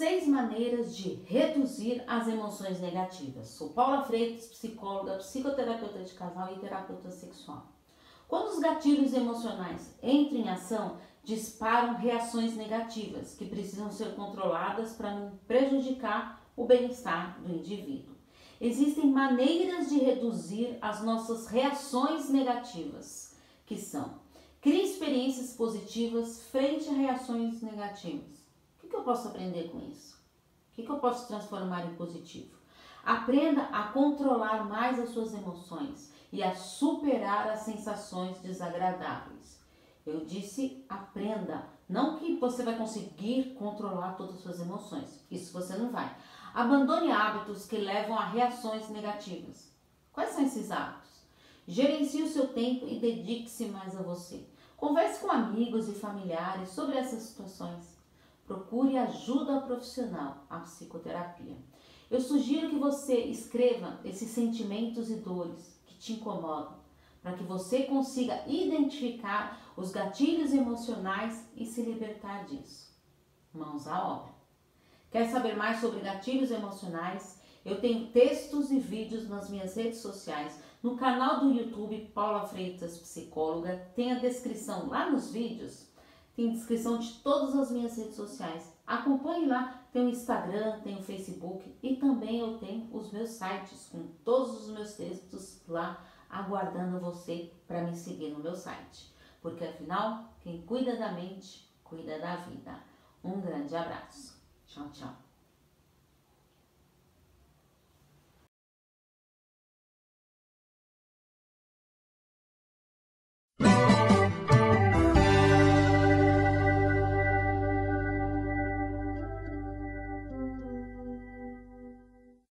Seis maneiras de reduzir as emoções negativas. Sou Paula Freitas, psicóloga, psicoterapeuta de casal e terapeuta sexual. Quando os gatilhos emocionais entram em ação, disparam reações negativas que precisam ser controladas para não prejudicar o bem-estar do indivíduo. Existem maneiras de reduzir as nossas reações negativas, que são criar experiências positivas frente a reações negativas que eu posso aprender com isso? O que, que eu posso transformar em positivo? Aprenda a controlar mais as suas emoções e a superar as sensações desagradáveis. Eu disse aprenda, não que você vai conseguir controlar todas as suas emoções. Isso você não vai. Abandone hábitos que levam a reações negativas. Quais são esses hábitos? Gerencie o seu tempo e dedique-se mais a você. Converse com amigos e familiares sobre essas situações procure ajuda profissional, a psicoterapia. Eu sugiro que você escreva esses sentimentos e dores que te incomodam, para que você consiga identificar os gatilhos emocionais e se libertar disso. Mãos à obra. Quer saber mais sobre gatilhos emocionais? Eu tenho textos e vídeos nas minhas redes sociais, no canal do YouTube Paula Freitas Psicóloga, tem a descrição lá nos vídeos tem descrição de todas as minhas redes sociais. Acompanhe lá, tem o Instagram, tem o Facebook e também eu tenho os meus sites com todos os meus textos lá aguardando você para me seguir no meu site. Porque afinal, quem cuida da mente, cuida da vida. Um grande abraço. Tchau, tchau.